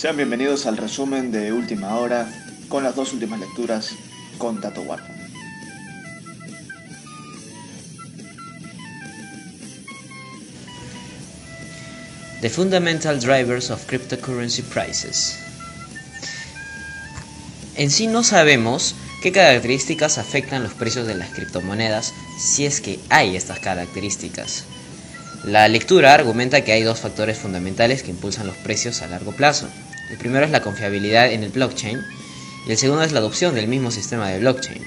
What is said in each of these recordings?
Sean bienvenidos al resumen de última hora con las dos últimas lecturas con Tato Warpo. The Fundamental Drivers of Cryptocurrency Prices. En sí no sabemos qué características afectan los precios de las criptomonedas si es que hay estas características. La lectura argumenta que hay dos factores fundamentales que impulsan los precios a largo plazo. El primero es la confiabilidad en el blockchain y el segundo es la adopción del mismo sistema de blockchain.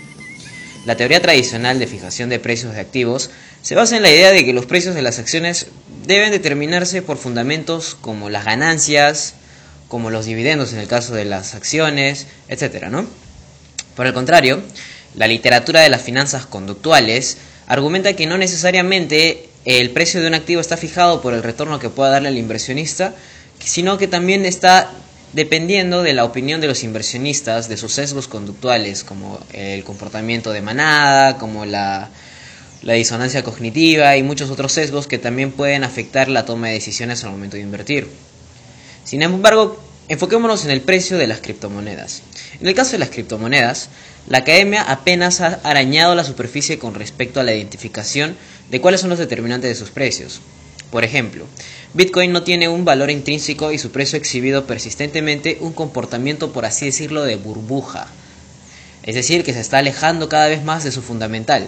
La teoría tradicional de fijación de precios de activos se basa en la idea de que los precios de las acciones deben determinarse por fundamentos como las ganancias, como los dividendos en el caso de las acciones, etc. ¿no? Por el contrario, la literatura de las finanzas conductuales argumenta que no necesariamente el precio de un activo está fijado por el retorno que pueda darle al inversionista, sino que también está dependiendo de la opinión de los inversionistas, de sus sesgos conductuales, como el comportamiento de manada, como la, disonancia cognitiva y muchos otros sesgos que también pueden afectar la toma de decisiones al momento de invertir. Sin embargo, enfoquémonos en el precio de las criptomonedas. En el caso de las criptomonedas, la academia apenas ha arañado la superficie con respecto a la identificación de cuáles son los determinantes de sus precios. Por ejemplo, Bitcoin no tiene un valor intrínseco y su precio ha exhibido persistentemente un comportamiento, por así decirlo, de burbuja. Es decir, que se está alejando cada vez más de su fundamental.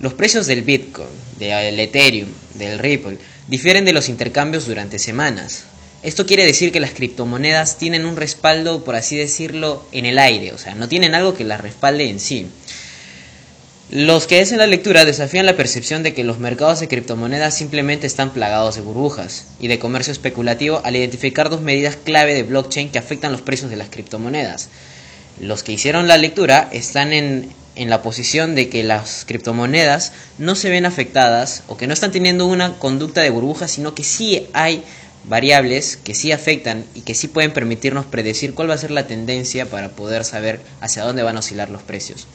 Los precios del Bitcoin, del Ethereum, del Ripple, difieren de los intercambios durante semanas. Esto quiere decir que las criptomonedas tienen un respaldo, por así decirlo, en el aire, o sea, no tienen algo que las respalde en sí. Los que hacen la lectura desafían la percepción de que los mercados de criptomonedas simplemente están plagados de burbujas y de comercio especulativo al identificar dos medidas clave de blockchain que afectan los precios de las criptomonedas. Los que hicieron la lectura están en, en la posición de que las criptomonedas no se ven afectadas o que no están teniendo una conducta de burbuja, sino que sí hay variables que sí afectan y que sí pueden permitirnos predecir cuál va a ser la tendencia para poder saber hacia dónde van a oscilar los precios.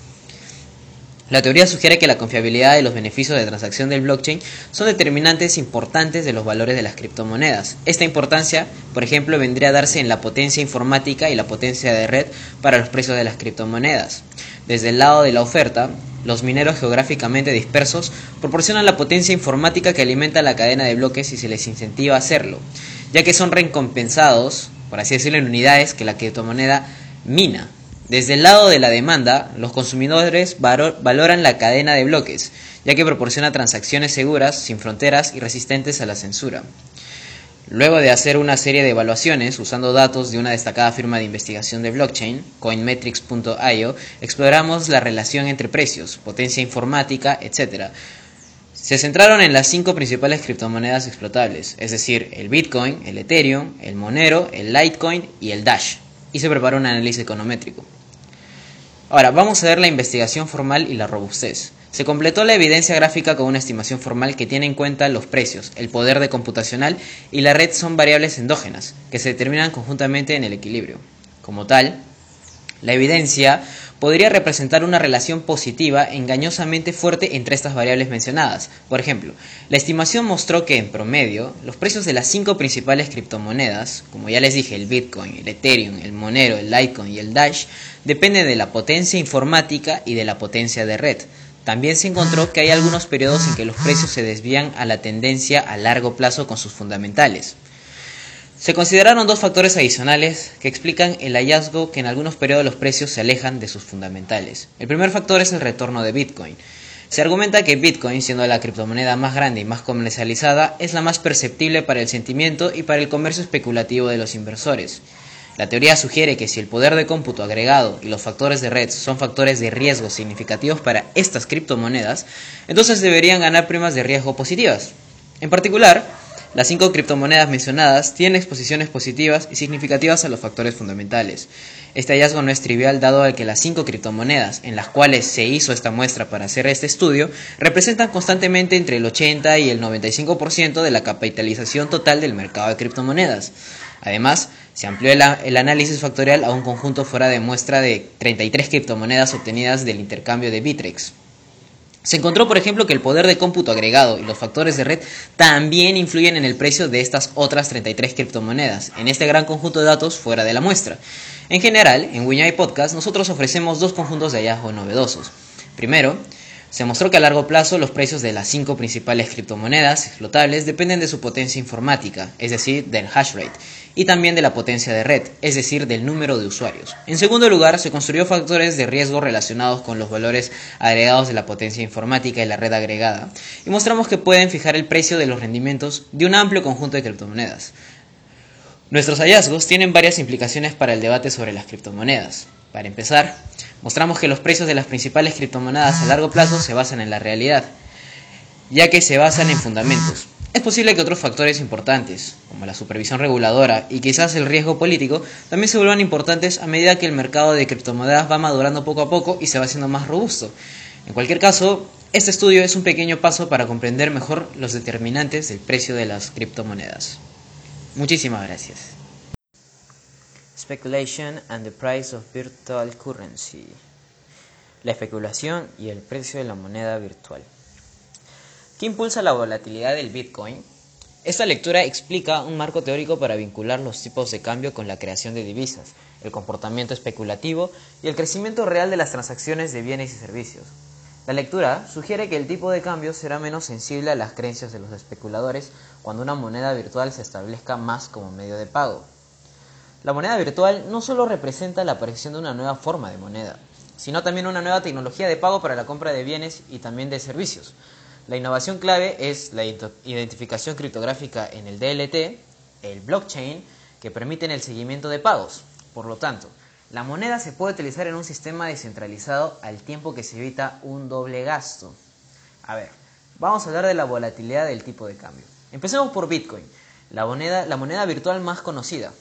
La teoría sugiere que la confiabilidad y los beneficios de transacción del blockchain son determinantes importantes de los valores de las criptomonedas. Esta importancia, por ejemplo, vendría a darse en la potencia informática y la potencia de red para los precios de las criptomonedas. Desde el lado de la oferta, los mineros geográficamente dispersos proporcionan la potencia informática que alimenta la cadena de bloques y se les incentiva a hacerlo, ya que son recompensados, por así decirlo, en unidades que la criptomoneda mina. Desde el lado de la demanda, los consumidores valoran la cadena de bloques, ya que proporciona transacciones seguras, sin fronteras y resistentes a la censura. Luego de hacer una serie de evaluaciones usando datos de una destacada firma de investigación de blockchain, coinmetrics.io, exploramos la relación entre precios, potencia informática, etc. Se centraron en las cinco principales criptomonedas explotables, es decir, el Bitcoin, el Ethereum, el Monero, el Litecoin y el Dash, y se preparó un análisis econométrico. Ahora, vamos a ver la investigación formal y la robustez. Se completó la evidencia gráfica con una estimación formal que tiene en cuenta los precios, el poder de computacional y la red son variables endógenas, que se determinan conjuntamente en el equilibrio. Como tal, la evidencia podría representar una relación positiva engañosamente fuerte entre estas variables mencionadas. Por ejemplo, la estimación mostró que en promedio los precios de las cinco principales criptomonedas, como ya les dije, el Bitcoin, el Ethereum, el Monero, el Litecoin y el Dash, dependen de la potencia informática y de la potencia de red. También se encontró que hay algunos periodos en que los precios se desvían a la tendencia a largo plazo con sus fundamentales. Se consideraron dos factores adicionales que explican el hallazgo que en algunos periodos los precios se alejan de sus fundamentales. El primer factor es el retorno de Bitcoin. Se argumenta que Bitcoin, siendo la criptomoneda más grande y más comercializada, es la más perceptible para el sentimiento y para el comercio especulativo de los inversores. La teoría sugiere que si el poder de cómputo agregado y los factores de red son factores de riesgo significativos para estas criptomonedas, entonces deberían ganar primas de riesgo positivas. En particular, las cinco criptomonedas mencionadas tienen exposiciones positivas y significativas a los factores fundamentales. Este hallazgo no es trivial dado que las cinco criptomonedas en las cuales se hizo esta muestra para hacer este estudio representan constantemente entre el 80 y el 95% de la capitalización total del mercado de criptomonedas. Además, se amplió el, el, análisis factorial a un conjunto fuera de muestra de 33 criptomonedas obtenidas del intercambio de Bitrex. Se encontró, por ejemplo, que el poder de cómputo agregado y los factores de red también influyen en el precio de estas otras 33 criptomonedas, en este gran conjunto de datos fuera de la muestra. En general, en Wiñay Podcast nosotros ofrecemos dos conjuntos de hallazgos novedosos. Primero, se mostró que a largo plazo los precios de las cinco principales criptomonedas explotables dependen de su potencia informática, es decir, del hash rate, y también de la potencia de red, es decir, del número de usuarios. En segundo lugar, se construyó factores de riesgo relacionados con los valores agregados de la potencia informática y la red agregada, y mostramos que pueden fijar el precio de los rendimientos de un amplio conjunto de criptomonedas. Nuestros hallazgos tienen varias implicaciones para el debate sobre las criptomonedas. Para empezar, mostramos que los precios de las principales criptomonedas a largo plazo se basan en la realidad, ya que se basan en fundamentos. Es posible que otros factores importantes, como la supervisión reguladora y quizás el riesgo político, también se vuelvan importantes a medida que el mercado de criptomonedas va madurando poco a poco y se va haciendo más robusto. En cualquier caso, este estudio es un pequeño paso para comprender mejor los determinantes del precio de las criptomonedas. Muchísimas gracias. Speculation and the price of virtual currency. La especulación y el precio de la moneda virtual. ¿Qué impulsa la volatilidad del Bitcoin? Esta lectura explica un marco teórico para vincular los tipos de cambio con la creación de divisas, el comportamiento especulativo y el crecimiento real de las transacciones de bienes y servicios. La lectura sugiere que el tipo de cambio será menos sensible a las creencias de los especuladores cuando una moneda virtual se establezca más como medio de pago. La moneda virtual no solo representa la aparición de una nueva forma de moneda, sino también una nueva tecnología de pago para la compra de bienes y también de servicios. La innovación clave es la identificación criptográfica en el DLT, el blockchain, que permiten el seguimiento de pagos. Por lo tanto, la moneda se puede utilizar en un sistema descentralizado al tiempo que se evita un doble gasto. A ver, vamos a hablar de la volatilidad del tipo de cambio. Empecemos por Bitcoin, la moneda, la moneda virtual más conocida.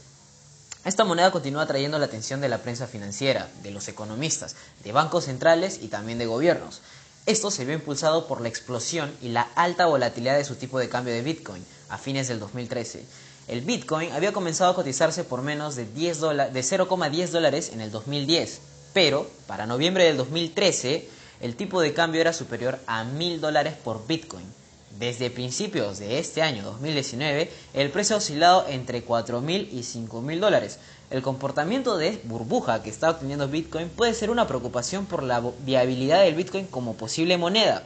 Esta moneda continúa atrayendo la atención de la prensa financiera, de los economistas, de bancos centrales y también de gobiernos. Esto se vio impulsado por la explosión y la alta volatilidad de su tipo de cambio de Bitcoin a fines del 2013. El Bitcoin había comenzado a cotizarse por menos de, 0,10 dólares en el 2010, pero para noviembre del 2013 el tipo de cambio era superior a 1000 dólares por Bitcoin. Desde principios de este año 2019, el precio ha oscilado entre 4.000 y 5.000 dólares. El comportamiento de burbuja que está obteniendo Bitcoin puede ser una preocupación por la viabilidad del Bitcoin como posible moneda.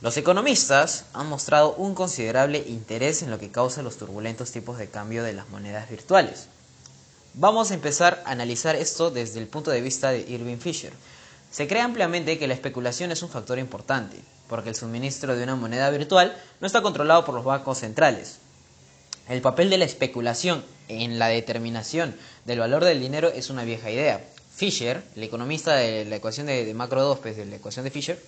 Los economistas han mostrado un considerable interés en lo que causa los turbulentos tipos de cambio de las monedas virtuales. Vamos a empezar a analizar esto desde el punto de vista de Irving Fisher. Se cree ampliamente que la especulación es un factor importante, porque el suministro de una moneda virtual no está controlado por los bancos centrales. El papel de la especulación en la determinación del valor del dinero es una vieja idea. Fisher, el economista de la ecuación de, macro 2, pues, de la ecuación de Fisher,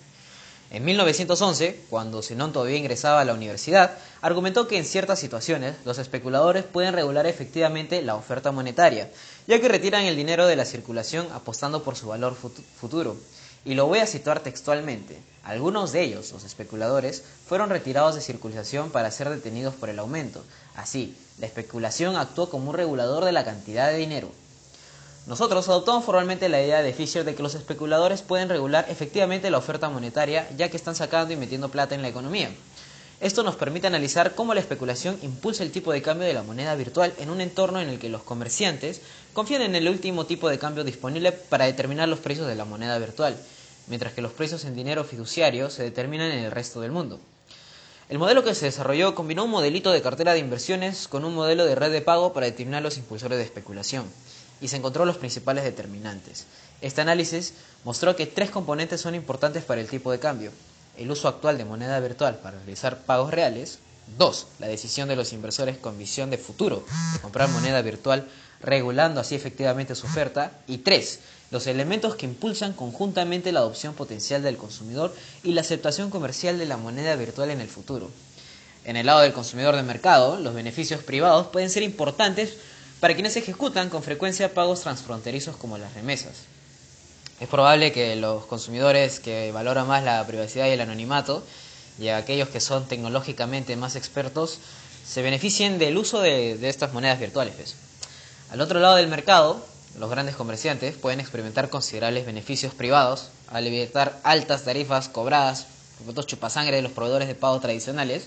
en 1911, cuando Zenón todavía ingresaba a la universidad, argumentó que en ciertas situaciones los especuladores pueden regular efectivamente la oferta monetaria, ya que retiran el dinero de la circulación apostando por su valor futuro. Y lo voy a situar textualmente. Algunos de ellos, los especuladores, fueron retirados de circulación para ser detenidos por el aumento. Así, la especulación actuó como un regulador de la cantidad de dinero. Nosotros adoptamos formalmente la idea de Fisher de que los especuladores pueden regular efectivamente la oferta monetaria ya que están sacando y metiendo plata en la economía. Esto nos permite analizar cómo la especulación impulsa el tipo de cambio de la moneda virtual en un entorno en el que los comerciantes confían en el último tipo de cambio disponible para determinar los precios de la moneda virtual, mientras que los precios en dinero fiduciario se determinan en el resto del mundo. El modelo que se desarrolló combinó un modelito de cartera de inversiones con un modelo de red de pago para determinar los impulsores de especulación, y se encontró los principales determinantes. Este análisis mostró que tres componentes son importantes para el tipo de cambio el uso actual de moneda virtual para realizar pagos reales. 2. La decisión de los inversores con visión de futuro de comprar moneda virtual, regulando así efectivamente su oferta. Y 3. Los elementos que impulsan conjuntamente la adopción potencial del consumidor y la aceptación comercial de la moneda virtual en el futuro. En el lado del consumidor de mercado, los beneficios privados pueden ser importantes para quienes ejecutan con frecuencia pagos transfronterizos como las remesas. Es probable que los consumidores que valoran más la privacidad y el anonimato y aquellos que son tecnológicamente más expertos se beneficien del uso de, estas monedas virtuales. Al otro lado del mercado, los grandes comerciantes pueden experimentar considerables beneficios privados al evitar altas tarifas cobradas por chupasangre de los proveedores de pago tradicionales,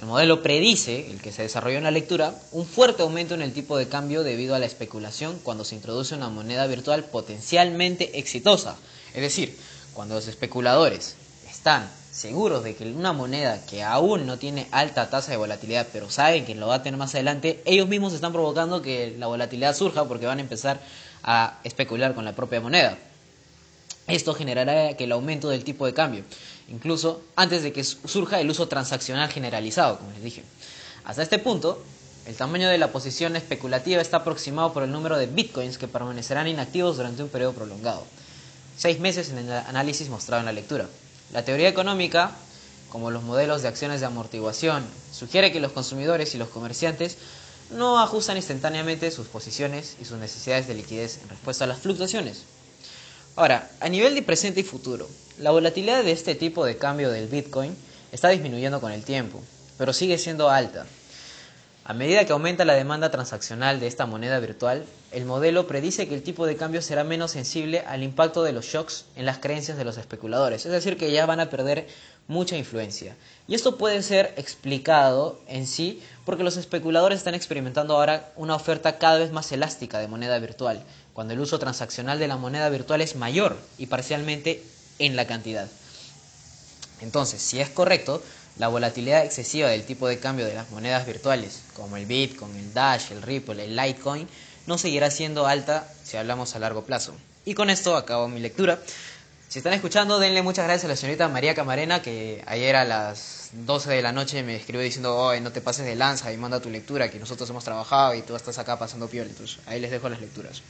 el modelo predice, el que se desarrolló en la lectura, un fuerte aumento en el tipo de cambio debido a la especulación cuando se introduce una moneda virtual potencialmente exitosa. Es decir, cuando los especuladores están seguros de que una moneda que aún no tiene alta tasa de volatilidad, pero saben que lo va a tener más adelante, ellos mismos están provocando que la volatilidad surja porque van a empezar a especular con la propia moneda. Esto generará que el aumento del tipo de cambio, incluso antes de que surja el uso transaccional generalizado, como les dije. Hasta este punto, el tamaño de la posición especulativa está aproximado por el número de bitcoins que permanecerán inactivos durante un periodo prolongado. Seis meses en el análisis mostrado en la lectura. La teoría económica, como los modelos de acciones de amortiguación, sugiere que los consumidores y los comerciantes no ajustan instantáneamente sus posiciones y sus necesidades de liquidez en respuesta a las fluctuaciones. Ahora, a nivel de presente y futuro, la volatilidad de este tipo de cambio del Bitcoin está disminuyendo con el tiempo, pero sigue siendo alta. A medida que aumenta la demanda transaccional de esta moneda virtual, el modelo predice que el tipo de cambio será menos sensible al impacto de los shocks en las creencias de los especuladores, es decir, que ya van a perder mucha influencia. Y esto puede ser explicado en sí porque los especuladores están experimentando ahora una oferta cada vez más elástica de moneda virtual, cuando el uso transaccional de la moneda virtual es mayor y parcialmente en la cantidad. Entonces, si es correcto, la volatilidad excesiva del tipo de cambio de las monedas virtuales, como el Bitcoin, el Dash, el Ripple, el Litecoin, no seguirá siendo alta si hablamos a largo plazo. Y con esto acabo mi lectura. Si están escuchando, denle muchas gracias a la señorita María Camarena, que ayer a las 12 de la noche me escribió diciendo, oh, no te pases de lanza y manda tu lectura, que nosotros hemos trabajado y tú estás acá pasando piola. Entonces, ahí les dejo las lecturas.